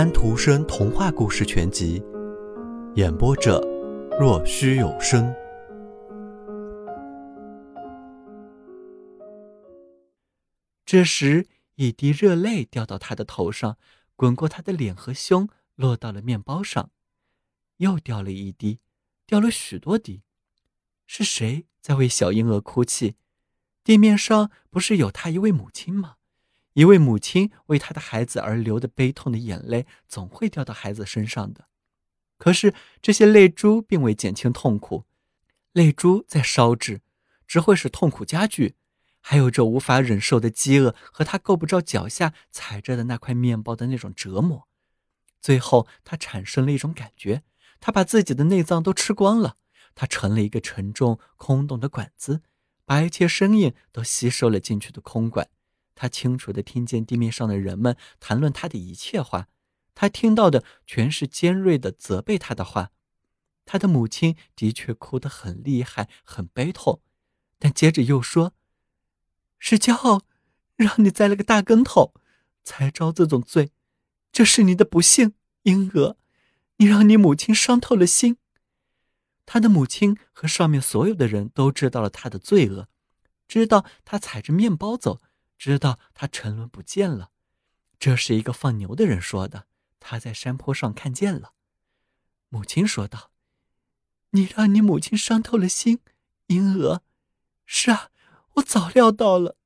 安徒生童话故事全集，演播者：若虚有声。这时，一滴热泪掉到他的头上，滚过他的脸和胸，落到了面包上。又掉了一滴，掉了许多滴。是谁在为小婴儿哭泣？地面上不是有他一位母亲吗？一位母亲为她的孩子而流的悲痛的眼泪，总会掉到孩子身上的。可是这些泪珠并未减轻痛苦，泪珠在烧制，只会使痛苦加剧。还有这无法忍受的饥饿和他够不着脚下踩着的那块面包的那种折磨。最后，他产生了一种感觉：他把自己的内脏都吃光了，他成了一个沉重空洞的管子，把一切声音都吸收了进去的空管。他清楚地听见地面上的人们谈论他的一切话，他听到的全是尖锐的责备他的话。他的母亲的确哭得很厉害，很悲痛，但接着又说：“是骄傲让你栽了个大跟头，才遭这种罪。这是你的不幸，英娥，你让你母亲伤透了心。”他的母亲和上面所有的人都知道了他的罪恶，知道他踩着面包走。知道他沉沦不见了，这是一个放牛的人说的。他在山坡上看见了。母亲说道：“你让你母亲伤透了心，婴儿。是啊，我早料到了。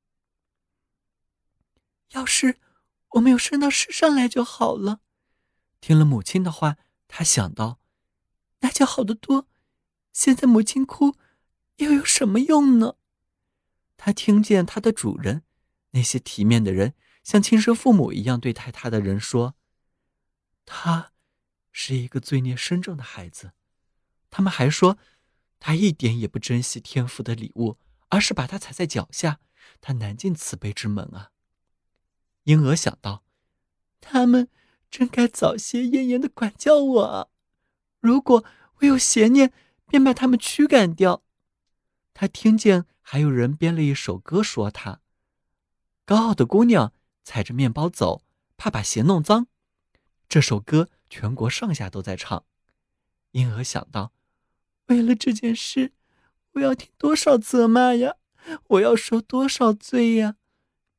要是我没有生到世上来就好了。”听了母亲的话，他想到，那就好得多。现在母亲哭，又有什么用呢？他听见他的主人。那些体面的人，像亲生父母一样对待他的人说：“他是一个罪孽深重的孩子。”他们还说：“他一点也不珍惜天父的礼物，而是把他踩在脚下。他难进慈悲之门啊！”婴儿想到：“他们真该早些严严的管教我啊！如果我有邪念，便把他们驱赶掉。”他听见还有人编了一首歌说他。高傲的姑娘踩着面包走，怕把鞋弄脏。这首歌全国上下都在唱。婴儿想到，为了这件事，我要听多少责骂呀！我要受多少罪呀！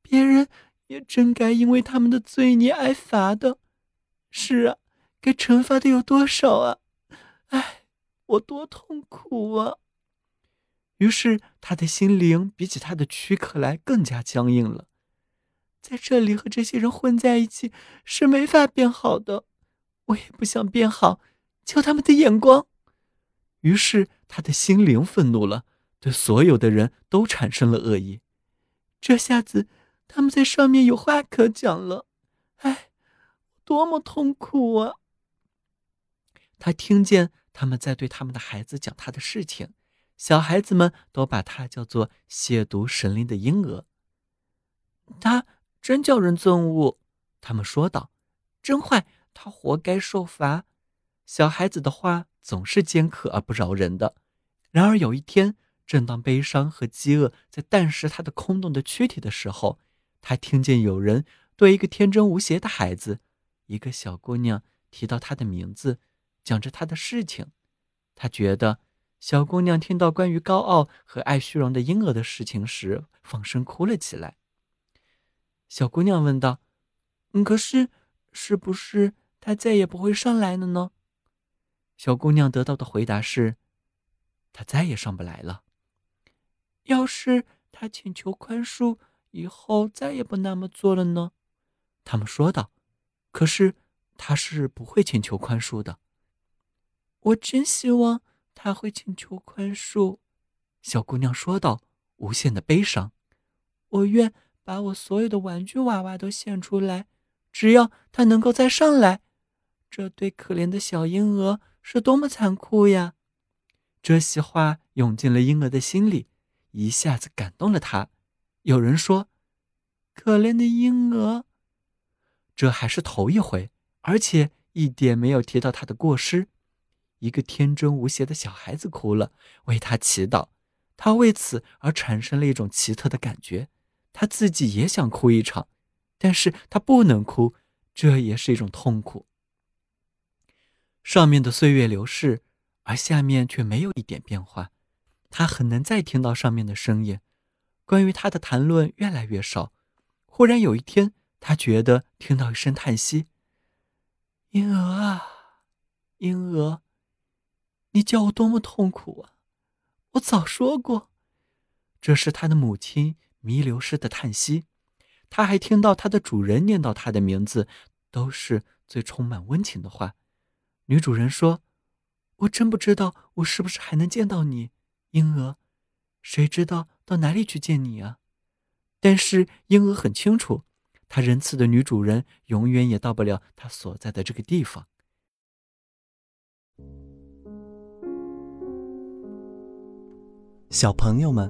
别人也真该因为他们的罪孽挨罚的。是啊，该惩罚的有多少啊？唉，我多痛苦啊！于是他的心灵比起他的躯壳来更加僵硬了。在这里和这些人混在一起是没法变好的，我也不想变好，瞧他们的眼光。于是他的心灵愤怒了，对所有的人都产生了恶意。这下子他们在上面有话可讲了，哎，多么痛苦啊！他听见他们在对他们的孩子讲他的事情，小孩子们都把他叫做亵渎神灵的婴儿。他。真叫人憎恶，他们说道：“真坏，他活该受罚。”小孩子的话总是尖刻而不饶人的。然而有一天，正当悲伤和饥饿在啖食他的空洞的躯体的时候，他听见有人对一个天真无邪的孩子，一个小姑娘提到他的名字，讲着他的事情。他觉得，小姑娘听到关于高傲和爱虚荣的婴儿的事情时，放声哭了起来。小姑娘问道：“，可是，是不是他再也不会上来了呢？”小姑娘得到的回答是：“他再也上不来了。要是他请求宽恕，以后再也不那么做了呢？”他们说道：“可是他是不会请求宽恕的。”我真希望他会请求宽恕。”小姑娘说道，无限的悲伤。我愿。把我所有的玩具娃娃都献出来，只要他能够再上来。这对可怜的小婴儿是多么残酷呀！这些话涌进了婴儿的心里，一下子感动了他。有人说：“可怜的婴儿。”这还是头一回，而且一点没有提到他的过失。一个天真无邪的小孩子哭了，为他祈祷。他为此而产生了一种奇特的感觉。他自己也想哭一场，但是他不能哭，这也是一种痛苦。上面的岁月流逝，而下面却没有一点变化。他很难再听到上面的声音，关于他的谈论越来越少。忽然有一天，他觉得听到一声叹息：“婴儿啊，婴儿，你叫我多么痛苦啊！我早说过。”这是他的母亲弥留时的叹息。他还听到他的主人念叨他的名字，都是最充满温情的话。女主人说：“我真不知道我是不是还能见到你，婴儿。谁知道到哪里去见你啊？”但是婴儿很清楚，他仁慈的女主人永远也到不了他所在的这个地方。小朋友们，